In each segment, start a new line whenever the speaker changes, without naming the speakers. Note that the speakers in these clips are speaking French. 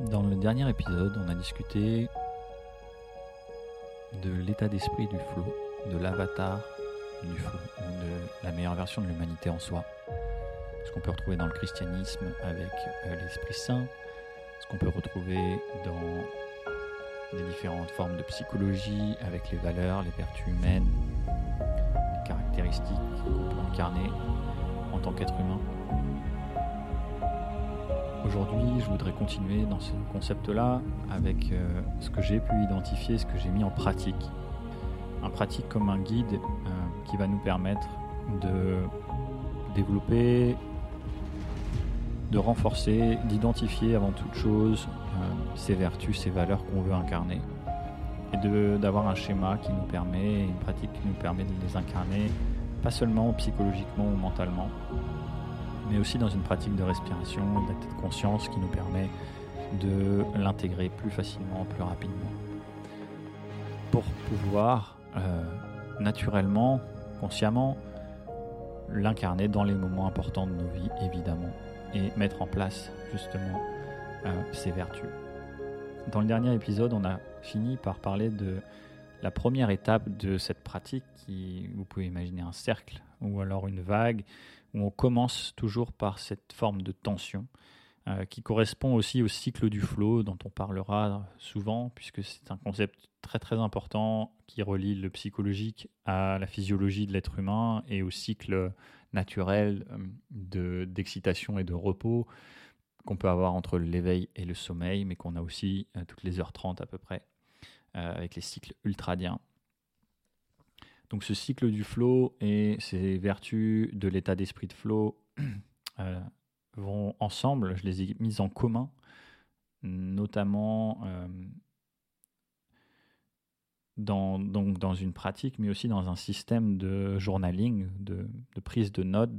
Dans le dernier épisode, on a discuté de l'état d'esprit du flow, de l'avatar du flow, de la meilleure version de l'humanité en soi. Ce qu'on peut retrouver dans le christianisme avec euh, l'Esprit Saint, ce qu'on peut retrouver dans des différentes formes de psychologie avec les valeurs, les vertus humaines, les caractéristiques qu'on peut incarner en tant qu'être humain. Aujourd'hui, je voudrais continuer dans ce concept-là avec euh, ce que j'ai pu identifier, ce que j'ai mis en pratique. Un pratique comme un guide euh, qui va nous permettre de développer, de renforcer, d'identifier avant toute chose euh, ces vertus, ces valeurs qu'on veut incarner. Et d'avoir un schéma qui nous permet, une pratique qui nous permet de les incarner, pas seulement psychologiquement ou mentalement, mais aussi dans une pratique de respiration, de conscience qui nous permet de l'intégrer plus facilement, plus rapidement. Pour pouvoir euh, naturellement, consciemment, l'incarner dans les moments importants de nos vies, évidemment, et mettre en place justement euh, ces vertus. Dans le dernier épisode, on a fini par parler de la première étape de cette pratique, qui, vous pouvez imaginer un cercle ou alors une vague, où on commence toujours par cette forme de tension euh, qui correspond aussi au cycle du flow dont on parlera souvent, puisque c'est un concept très très important qui relie le psychologique à la physiologie de l'être humain et au cycle naturel euh, d'excitation et de repos qu'on peut avoir entre l'éveil et le sommeil, mais qu'on a aussi euh, toutes les heures 30 à peu près, avec les cycles ultradiens. Donc ce cycle du flow et ces vertus de l'état d'esprit de flow euh, vont ensemble, je les ai mises en commun, notamment euh, dans, une pratique, mais aussi dans un système de journaling, de, prise de notes,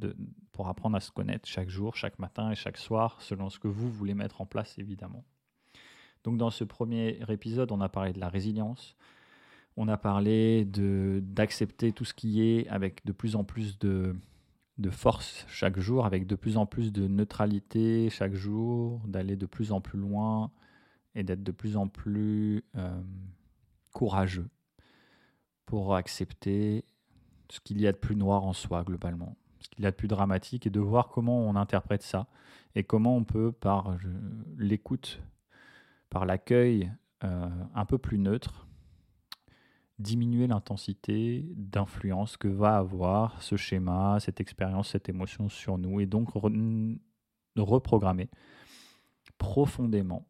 pour apprendre à se connaître chaque jour, chaque matin et chaque soir, selon ce que vous voulez mettre en place, évidemment. Donc dans ce premier épisode, on a parlé de la résilience, on a parlé d'accepter tout ce qui est avec de plus en plus de, force chaque jour, avec de plus en plus de neutralité chaque jour, d'aller de plus en plus loin et d'être de plus en plus euh, courageux pour accepter ce qu'il y a de plus noir en soi globalement, ce qu'il y a de plus dramatique et de voir comment on interprète ça et comment on peut par l'écoute, par l'accueil euh, un peu plus neutre, diminuer l'intensité d'influence que va avoir ce schéma, cette expérience, cette émotion sur nous, et donc reprogrammer profondément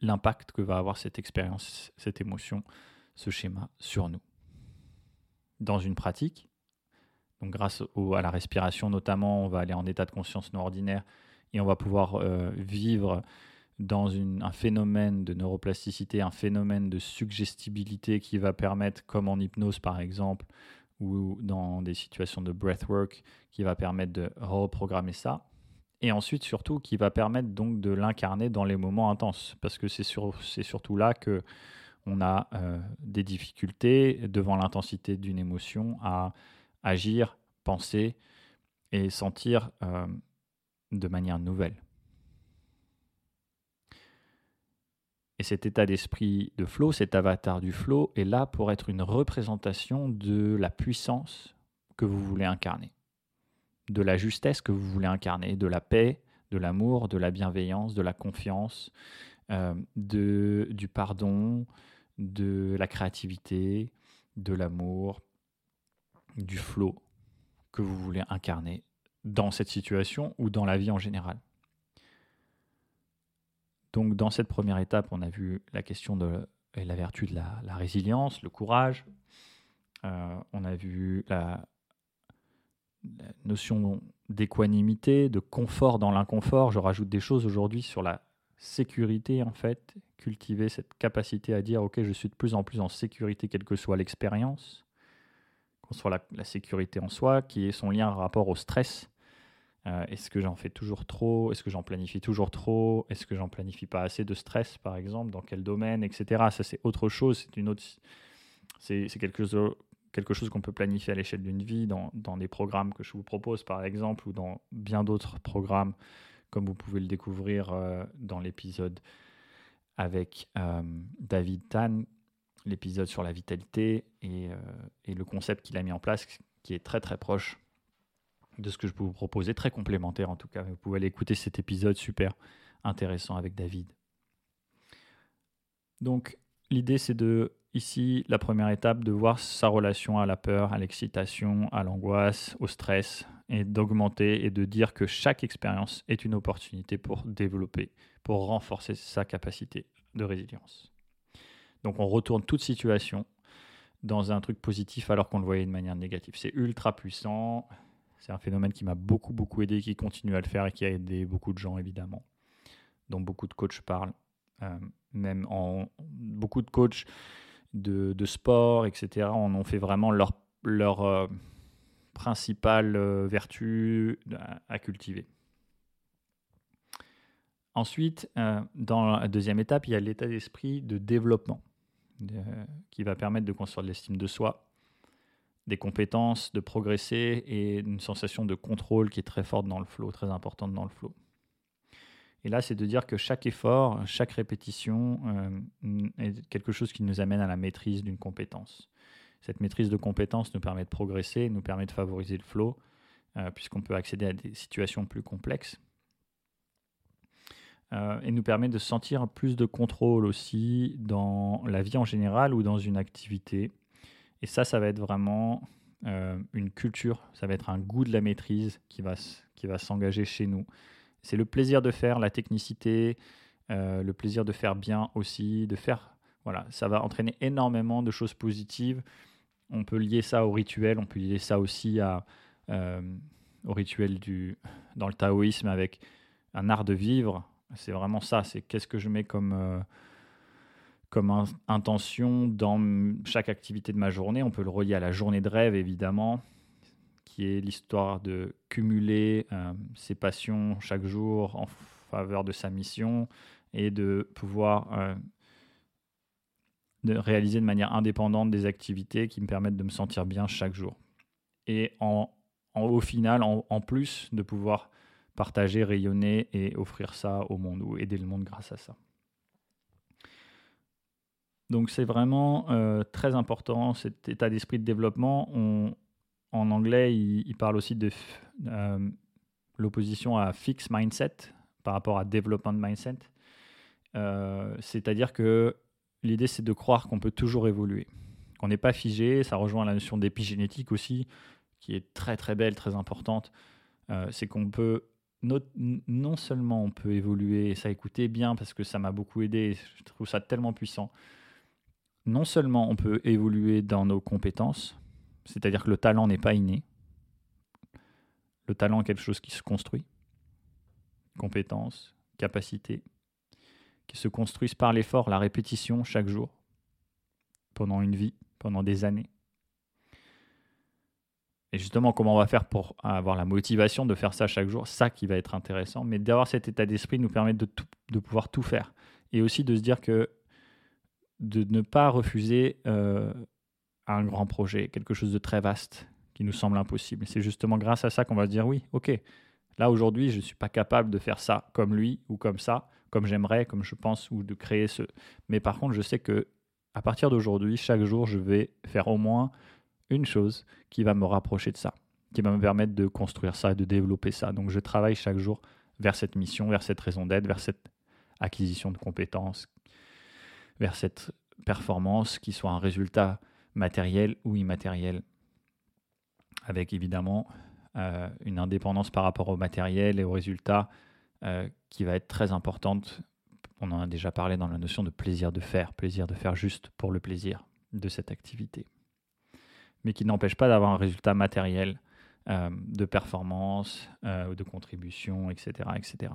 l'impact que va avoir cette expérience, cette émotion, ce schéma sur nous. Dans une pratique, donc grâce à la respiration notamment, on va aller en état de conscience non ordinaire et on va pouvoir euh, vivre dans un phénomène de neuroplasticité, un phénomène de suggestibilité qui va permettre, comme en hypnose par exemple, ou dans des situations de breathwork, qui va permettre de reprogrammer ça. Et ensuite, surtout, qui va permettre donc de l'incarner dans les moments intenses. Parce que c'est surtout là que on a euh, des difficultés devant l'intensité d'une émotion à agir, penser et sentir euh, de manière nouvelle. Et cet état d'esprit de flow, cet avatar du flow, est là pour être une représentation de la puissance que vous voulez incarner, de la justesse que vous voulez incarner, de la paix, de l'amour, de la bienveillance, de la confiance, euh, du pardon, de la créativité, de l'amour, du flow que vous voulez incarner dans cette situation ou dans la vie en général. Donc dans cette première étape, on a vu la question de la vertu de la, résilience, le courage. Euh, on a vu la, notion d'équanimité, de confort dans l'inconfort. Je rajoute des choses aujourd'hui sur la sécurité en fait, cultiver cette capacité à dire ok je suis de plus en plus en sécurité quelle que soit l'expérience, qu'on soit la, la, sécurité en soi, qui est son lien rapport au stress, euh, est-ce que j'en fais toujours trop? Est-ce que j'en planifie toujours trop? Est-ce que j'en planifie pas assez de stress, par exemple Dans quel domaine, etc. Ça, c'est autre chose. C'est une autre. Quelque chose, qu'on peut planifier à l'échelle d'une vie dans, dans, des programmes que je vous propose, par exemple, ou dans bien d'autres programmes comme vous pouvez le découvrir euh, dans l'épisode avec euh, David Tan, l'épisode sur la vitalité et, et le concept qu'il a mis en place qui est très très proche de ce que je peux vous proposer, très complémentaire en tout cas. Vous pouvez aller écouter cet épisode super intéressant avec David. Donc l'idée c'est de, ici, la première étape, de voir sa relation à la peur, à l'excitation, à l'angoisse, au stress, et d'augmenter et de dire que chaque expérience est une opportunité pour développer, pour renforcer sa capacité de résilience. Donc on retourne toute situation dans un truc positif alors qu'on le voyait de manière négative. C'est ultra puissant. C'est un phénomène qui m'a beaucoup, beaucoup aidé, qui continue à le faire et qui a aidé beaucoup de gens, évidemment, dont beaucoup de coachs parlent. Euh, même en beaucoup de coachs de, sport, etc., en ont fait vraiment leur, leur euh, principale euh, vertu à, cultiver. Ensuite, dans la deuxième étape, il y a l'état d'esprit de développement qui va permettre de construire de l'estime de soi, des compétences, de progresser et une sensation de contrôle qui est très forte dans le flow, très importante dans le flow. Et là, c'est de dire que chaque effort, chaque répétition euh, est quelque chose qui nous amène à la maîtrise d'une compétence. Cette maîtrise de compétence nous permet de progresser, nous permet de favoriser le flow, euh, puisqu'on peut accéder à des situations plus complexes. Euh, et nous permet de sentir plus de contrôle aussi dans la vie en général ou dans une activité. Et ça, ça va être vraiment une culture, ça va être un goût de la maîtrise qui va, qui va s'engager chez nous. C'est le plaisir de faire, la technicité, euh, le plaisir de faire bien aussi, de faire. Voilà, ça va entraîner énormément de choses positives. On peut lier ça au rituel, on peut lier ça aussi à, euh, au rituel du, dans le taoïsme avec un art de vivre. C'est vraiment ça, c'est qu'est-ce que je mets comme, comme intention dans chaque activité de ma journée. On peut le relier à la journée de rêve, évidemment qui est l'histoire de cumuler euh, ses passions chaque jour en faveur de sa mission et de pouvoir euh, réaliser de manière indépendante des activités qui me permettent de me sentir bien chaque jour. Et au final, en, plus de pouvoir partager, rayonner et offrir ça au monde ou aider le monde grâce à ça. Donc c'est vraiment euh, très important cet état d'esprit de développement. En anglais, il, parle aussi de euh, l'opposition à fixed mindset par rapport à development mindset. Euh, c'est-à-dire que l'idée, c'est de croire qu'on peut toujours évoluer, qu'on n'est pas figé. Ça rejoint la notion d'épigénétique aussi, qui est très très belle, très importante. C'est qu'on peut non seulement on peut évoluer, et ça écoutez bien parce que ça m'a beaucoup aidé, je trouve ça tellement puissant. Non seulement on peut évoluer dans nos compétences, c'est-à-dire que le talent n'est pas inné. Le talent est quelque chose qui se construit. Compétences, capacités, qui se construisent par l'effort, la répétition chaque jour, pendant une vie, pendant des années. Et justement, comment on va faire pour avoir la motivation de faire ça chaque jour, ça qui va être intéressant. Mais d'avoir cet état d'esprit nous permet de, de, pouvoir tout faire. Et aussi de se dire que de ne pas refuser euh, un grand projet, quelque chose de très vaste qui nous semble impossible. C'est justement grâce à ça qu'on va se dire oui, ok, là aujourd'hui je ne suis pas capable de faire ça comme lui ou comme ça, comme j'aimerais, comme je pense, ou de créer ce. Mais par contre, je sais que à partir d'aujourd'hui, chaque jour, je vais faire au moins une chose qui va me rapprocher de ça, qui va me permettre de construire ça, de développer ça. Donc je travaille chaque jour vers cette mission, vers cette raison d'être, vers cette acquisition de compétences, vers cette performance qui soit un résultat matériel ou immatériel, avec évidemment euh, une indépendance par rapport au matériel et aux résultats euh, qui va être très importante. On en a déjà parlé dans la notion de plaisir de faire, plaisir de faire juste pour le plaisir de cette activité, mais qui n'empêche pas d'avoir un résultat matériel euh, de performance, de contribution, etc., etc.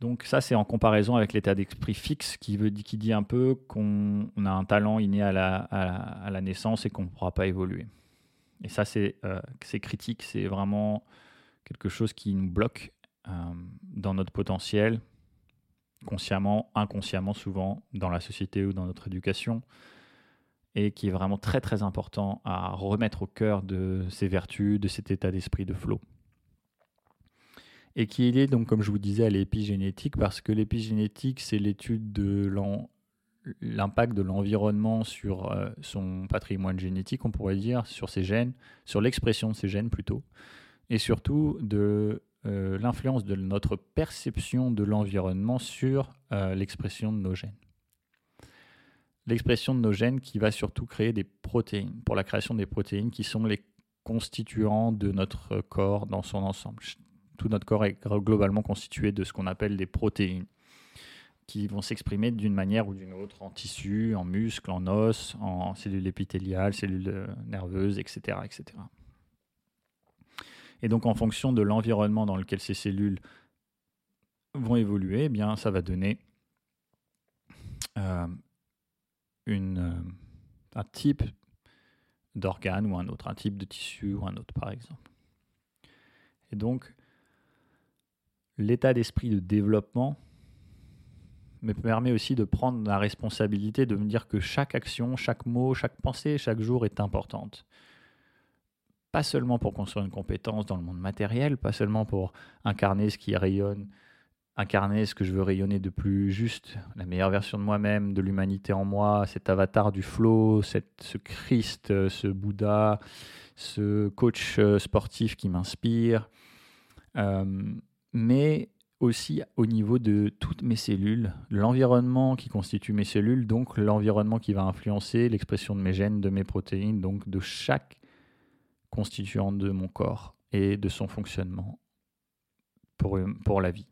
Donc ça, c'est en comparaison avec l'état d'esprit fixe qui, dit un peu qu'on a un talent inné à la, naissance et qu'on ne pourra pas évoluer. Et ça, euh, c'est critique, c'est vraiment quelque chose qui nous bloque euh, dans notre potentiel, consciemment, inconsciemment souvent, dans la société ou dans notre éducation, et qui est vraiment très très important à remettre au cœur de ces vertus, de cet état d'esprit de flow. Et qui est lié, donc, comme je vous disais, à l'épigénétique, parce que l'épigénétique, c'est l'étude de l'impact de l'environnement sur euh, son patrimoine génétique, on pourrait dire, sur ses gènes, sur l'expression de ses gènes plutôt, et surtout de euh, l'influence de notre perception de l'environnement sur euh, l'expression de nos gènes. L'expression de nos gènes qui va surtout créer des protéines, pour la création des protéines qui sont les constituants de notre corps dans son ensemble. Tout notre corps est globalement constitué de ce qu'on appelle des protéines qui vont s'exprimer d'une manière ou d'une autre en tissu, en muscles, en os, en cellules épithéliales, cellules euh, nerveuses, etc. etc. Et donc en fonction de l'environnement dans lequel ces cellules vont évoluer, eh bien, ça va donner euh, euh, un type d'organe ou un autre, un type de tissu ou un autre par exemple. Et donc l'état d'esprit de développement me permet aussi de prendre la responsabilité de me dire que chaque action, chaque mot, chaque pensée, chaque jour est importante. Pas seulement pour construire une compétence dans le monde matériel, pas seulement pour incarner ce qui rayonne, incarner ce que je veux rayonner de plus juste, la meilleure version de moi-même, de l'humanité en moi, cet avatar du flow, cette, ce Christ, ce Bouddha, ce coach euh, sportif qui m'inspire. Euh, mais aussi au niveau de toutes mes cellules, l'environnement qui constitue mes cellules, donc l'environnement qui va influencer l'expression de mes gènes, de mes protéines, donc de chaque constituant de mon corps et de son fonctionnement pour, pour la vie.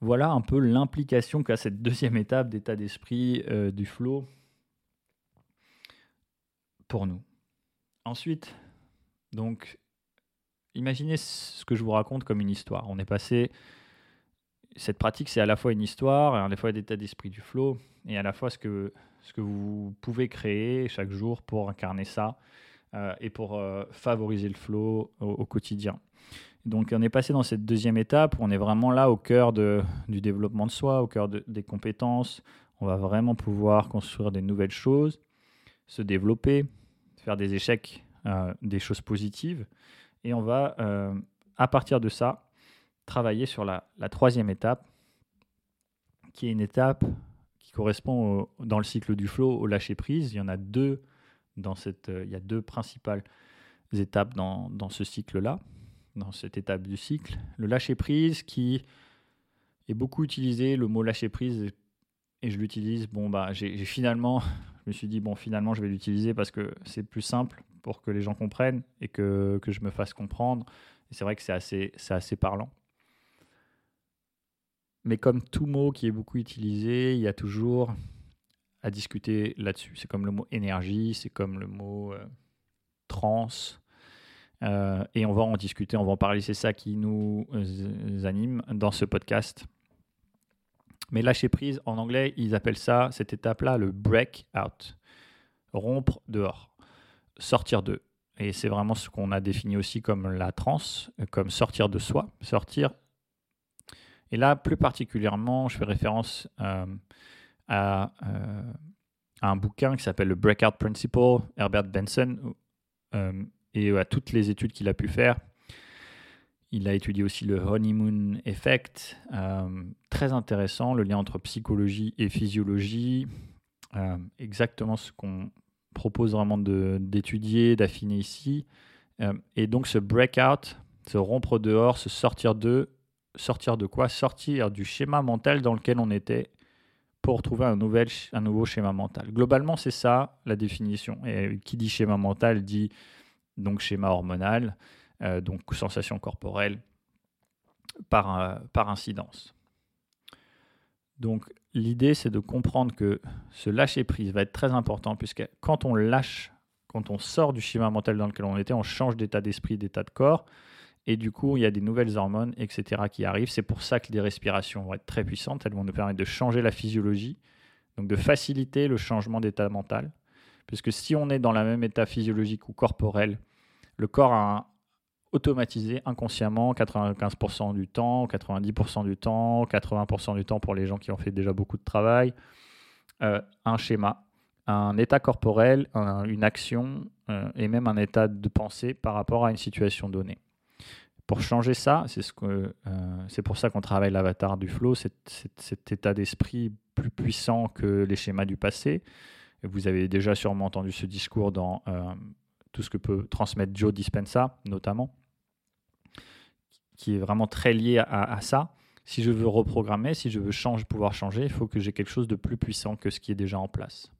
Voilà un peu l'implication qu'a cette deuxième étape d'état d'esprit euh, du flow pour nous. Ensuite, donc imaginez ce que je vous raconte comme une histoire. On est passé. Cette pratique, c'est à la fois une histoire, à la fois l'état d'esprit du flow, et à la fois ce que, ce que vous pouvez créer chaque jour pour incarner ça euh, et pour euh, favoriser le flow au, quotidien. Donc on est passé dans cette deuxième étape où on est vraiment là au cœur de, du développement de soi, au cœur des compétences. On va vraiment pouvoir construire des nouvelles choses, se développer, faire des échecs, euh, des choses positives. Et on va, euh, à partir de ça, travailler sur la, troisième étape, qui est une étape qui correspond dans le cycle du flow au lâcher prise. Il y en a deux dans cette, euh, il y a deux principales étapes dans, dans ce cycle-là, dans cette étape du cycle. Le lâcher prise qui est beaucoup utilisé, le mot lâcher prise, et je l'utilise. Bon bah, j'ai finalement, je me suis dit bon, finalement, je vais l'utiliser parce que c'est plus simple pour que les gens comprennent et que, que je me fasse comprendre. C'est vrai que c'est assez, assez parlant. Mais comme tout mot qui est beaucoup utilisé, il y a toujours à discuter là-dessus. C'est comme le mot énergie, c'est comme le mot euh, trans. Euh, et on va en discuter, on va en parler. C'est ça qui nous euh, anime dans ce podcast. Mais lâcher prise, en anglais, ils appellent ça, cette étape-là, le break out. Rompre dehors sortir d'eux. Et c'est vraiment ce qu'on a défini aussi comme la transe, comme sortir de soi, sortir. Et là, plus particulièrement, je fais référence euh, à, euh, à, un bouquin qui s'appelle le Breakout Principle, Herbert Benson, euh, et à toutes les études qu'il a pu faire. Il a étudié aussi le honeymoon effect, très intéressant, le lien entre psychologie et physiologie, exactement ce qu'on propose vraiment d'étudier, d'affiner ici. Euh, et donc ce breakout, se rompre dehors, se sortir de, sortir de quoi? Sortir du schéma mental dans lequel on était pour trouver un, nouveau schéma mental. Globalement, c'est ça la définition. Et qui dit schéma mental dit donc schéma hormonal, euh, donc sensation corporelle par, euh, par incidence. Donc l'idée, c'est de comprendre que ce lâcher prise va être très important, puisque quand on lâche, quand on sort du schéma mental dans lequel on était, on change d'état d'esprit, d'état de corps, et du coup, il y a des nouvelles hormones, etc., qui arrivent. C'est pour ça que les respirations vont être très puissantes. Elles vont nous permettre de changer la physiologie, donc de faciliter le changement d'état mental. Puisque si on est dans le même état physiologique ou corporel, le corps a un, automatisé inconsciemment 95% du temps, 90% du temps, 80% du temps pour les gens qui ont fait déjà beaucoup de travail, euh, un schéma, un état corporel, une action euh, et même un état de pensée par rapport à une situation donnée. Pour changer ça, c'est ce c'est pour ça qu'on travaille l'avatar du flow, cet état d'esprit plus puissant que les schémas du passé. Vous avez déjà sûrement entendu ce discours dans tout ce que peut transmettre Joe Dispenza, notamment, qui est vraiment très lié à, ça. Si je veux reprogrammer, si je veux pouvoir changer, il faut que j'ai quelque chose de plus puissant que ce qui est déjà en place.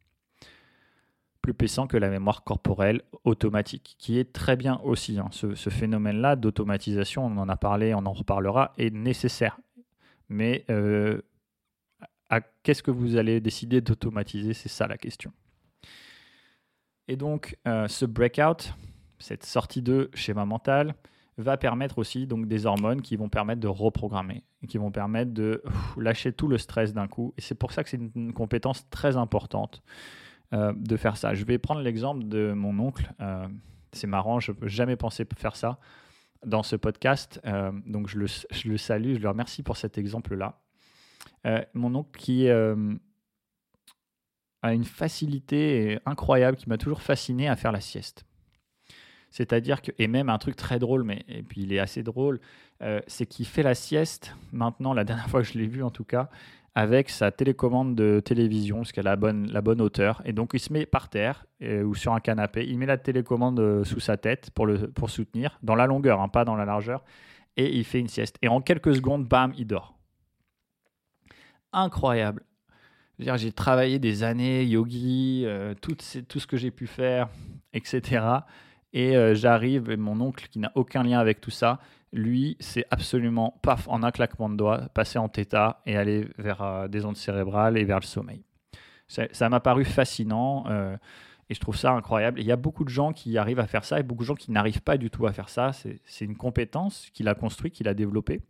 Plus puissant que la mémoire corporelle automatique, qui est très bien aussi. Hein. Ce, phénomène-là d'automatisation, on en a parlé, on en reparlera, est nécessaire. Mais euh, qu'est-ce que vous allez décider d'automatiser? C'est ça la question. Et donc, euh, ce breakout, cette sortie de schéma mental, va permettre aussi donc des hormones qui vont permettre de reprogrammer, qui vont permettre de lâcher tout le stress d'un coup. Et c'est pour ça que c'est une, compétence très importante euh, de faire ça. Je vais prendre l'exemple de mon oncle. Euh, c'est marrant, je n'ai jamais pensé faire ça dans ce podcast. donc je le, je le, salue, je le remercie pour cet exemple-là. mon oncle qui a une facilité incroyable qui m'a toujours fasciné à faire la sieste. C'est-à-dire que, et même un truc très drôle, mais et puis il est assez drôle, euh, c'est qu'il fait la sieste maintenant, la dernière fois que je l'ai vu en tout cas, avec sa télécommande de télévision, parce qu'elle a la bonne, la bonne hauteur. Et donc il se met par terre euh, ou sur un canapé, il met la télécommande euh, sous sa tête pour, le, pour soutenir, dans la longueur, hein, pas dans la largeur, et il fait une sieste. Et en quelques secondes, bam, il dort. Incroyable j'ai travaillé des années, yogi, tout, ce que j'ai pu faire, etc. Et euh, j'arrive, et mon oncle, qui n'a aucun lien avec tout ça, lui, c'est absolument, paf, en un claquement de doigts, passer en θ et aller vers euh, des ondes cérébrales et vers le sommeil. Ça m'a paru fascinant et je trouve ça incroyable. il y a beaucoup de gens qui arrivent à faire ça et beaucoup de gens qui n'arrivent pas du tout à faire ça. C'est une compétence qu'il a construite, qu'il a développée,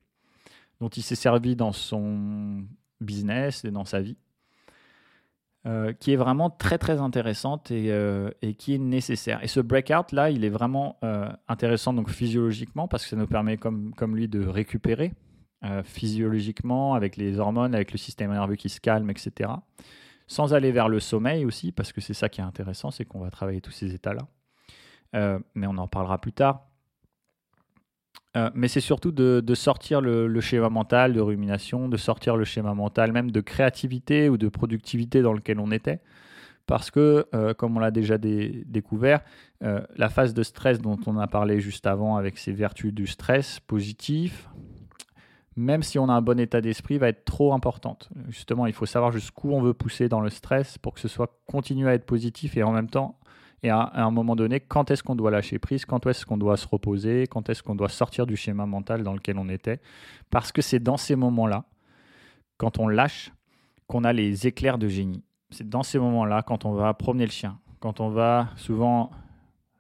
dont il s'est servi dans son business et dans sa vie. Euh, qui est vraiment très très intéressante et, euh, et, qui est nécessaire. Et ce breakout là, il est vraiment euh, intéressant donc physiologiquement parce que ça nous permet comme, comme lui de récupérer physiologiquement avec les hormones, avec le système nerveux qui se calme, etc. Sans aller vers le sommeil aussi parce que c'est ça qui est intéressant, c'est qu'on va travailler tous ces états là. mais on en parlera plus tard. Euh, mais c'est surtout de, sortir le, schéma mental de rumination, de sortir le schéma mental même de créativité ou de productivité dans lequel on était. Parce que, euh, comme on l'a déjà découvert, euh, la phase de stress dont on a parlé juste avant avec ses vertus du stress positif, même si on a un bon état d'esprit, va être trop importante. Justement, il faut savoir jusqu'où on veut pousser dans le stress pour que ce soit continue à être positif et en même temps et à, un moment donné, quand est-ce qu'on doit lâcher prise, quand est-ce qu'on doit se reposer, quand est-ce qu'on doit sortir du schéma mental dans lequel on était? Parce que c'est dans ces moments-là, quand on lâche, qu'on a les éclairs de génie. C'est dans ces moments-là, quand on va promener le chien, quand on va souvent,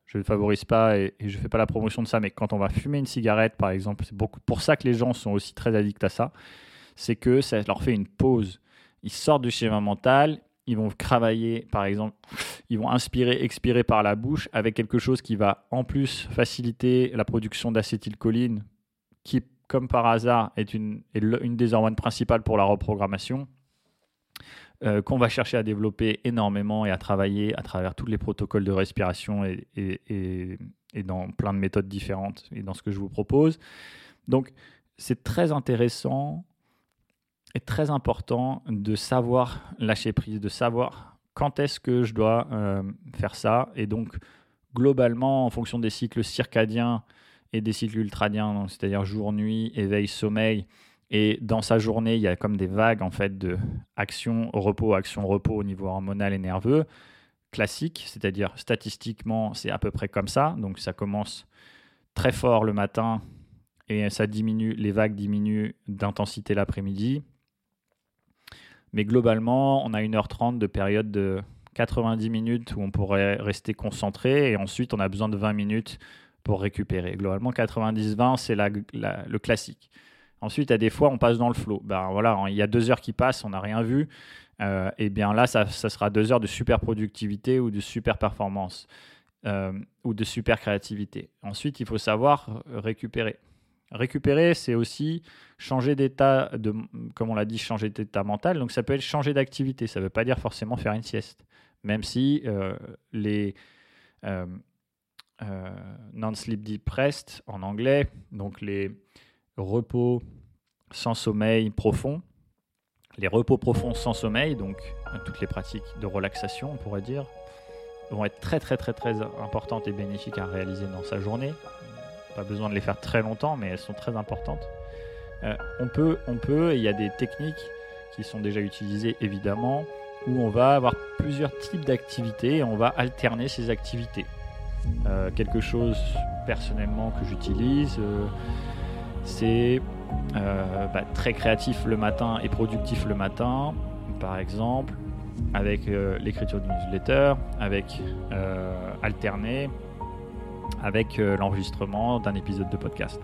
je ne favorise pas et, je ne fais pas la promotion de ça, mais quand on va fumer une cigarette, par exemple, c'est pour ça que les gens sont aussi très addicts à ça, c'est que ça leur fait une pause. Ils sortent du schéma mental, ils vont travailler, par exemple, ils vont inspirer, expirer par la bouche avec quelque chose qui va en plus faciliter la production d'acétylcholine, qui, comme par hasard, est une, une des hormones principales pour la reprogrammation, euh, qu'on va chercher à développer énormément et à travailler à travers tous les protocoles de respiration et, et, et dans plein de méthodes différentes et dans ce que je vous propose. Donc, c'est très intéressant est très important de savoir lâcher prise, de savoir quand est-ce que je dois euh, faire ça. Et donc, globalement, en fonction des cycles circadiens et des cycles ultradiens, c'est-à-dire jour, nuit, éveil, sommeil, et dans sa journée, il y a comme des vagues en fait de action, repos, action, repos au niveau hormonal et nerveux classique, c'est-à-dire statistiquement, c'est à peu près comme ça. Donc ça commence très fort le matin et ça diminue, les vagues diminuent d'intensité l'après-midi. Mais globalement, on a 1h30 de période de 90 minutes où on pourrait rester concentré et ensuite on a besoin de 20 minutes pour récupérer. Globalement, 90-20, c'est le classique. Ensuite, à des fois, on passe dans le flow. Ben voilà, il y a deux heures qui passent, on n'a rien vu. Euh, et bien là, ça, sera deux heures de super productivité ou de super performance euh, ou de super créativité. Ensuite, il faut savoir récupérer. Récupérer, c'est aussi changer d'état, de, comme on l'a dit, changer d'état mental. Donc ça peut être changer d'activité. Ça ne veut pas dire forcément faire une sieste. Même si euh, les, euh, non-sleep deep rest en anglais, donc les repos sans sommeil profond. Les repos profonds sans sommeil, donc toutes les pratiques de relaxation, on pourrait dire, vont être très très très très importantes et bénéfiques à réaliser dans sa journée. Pas besoin de les faire très longtemps, mais elles sont très importantes. Euh, on peut, on peut, il y a des techniques qui sont déjà utilisées évidemment, où on va avoir plusieurs types d'activités et on va alterner ces activités. Euh, quelque chose personnellement que j'utilise, euh, c'est bah, très créatif le matin et productif le matin, par exemple, avec l'écriture d'une newsletter, avec alterner, avec l'enregistrement d'un épisode de podcast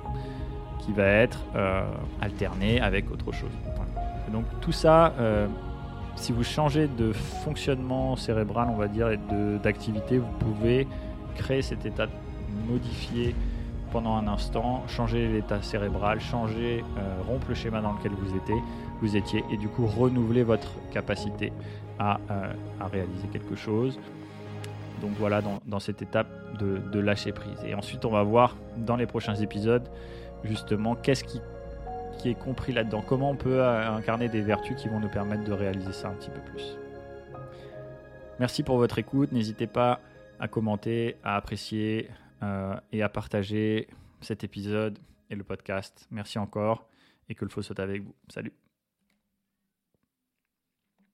qui va être euh, alterné avec autre chose. donc tout ça, euh, si vous changez de fonctionnement cérébral, on va dire, et d'activité, vous pouvez créer cet état modifié pendant un instant, changer l'état cérébral, changer, euh, rompre le schéma dans lequel vous étiez, vous étiez, et du coup renouveler votre capacité à, à réaliser quelque chose. Donc voilà, dans, dans cette étape de, lâcher prise. Et ensuite, on va voir dans les prochains épisodes justement qu'est-ce qui, qui, est compris là-dedans, comment on peut euh, incarner des vertus qui vont nous permettre de réaliser ça un petit peu plus. Merci pour votre écoute, n'hésitez pas à commenter, à apprécier euh, et à partager cet épisode et le podcast. Merci encore et que le faux soit avec vous. Salut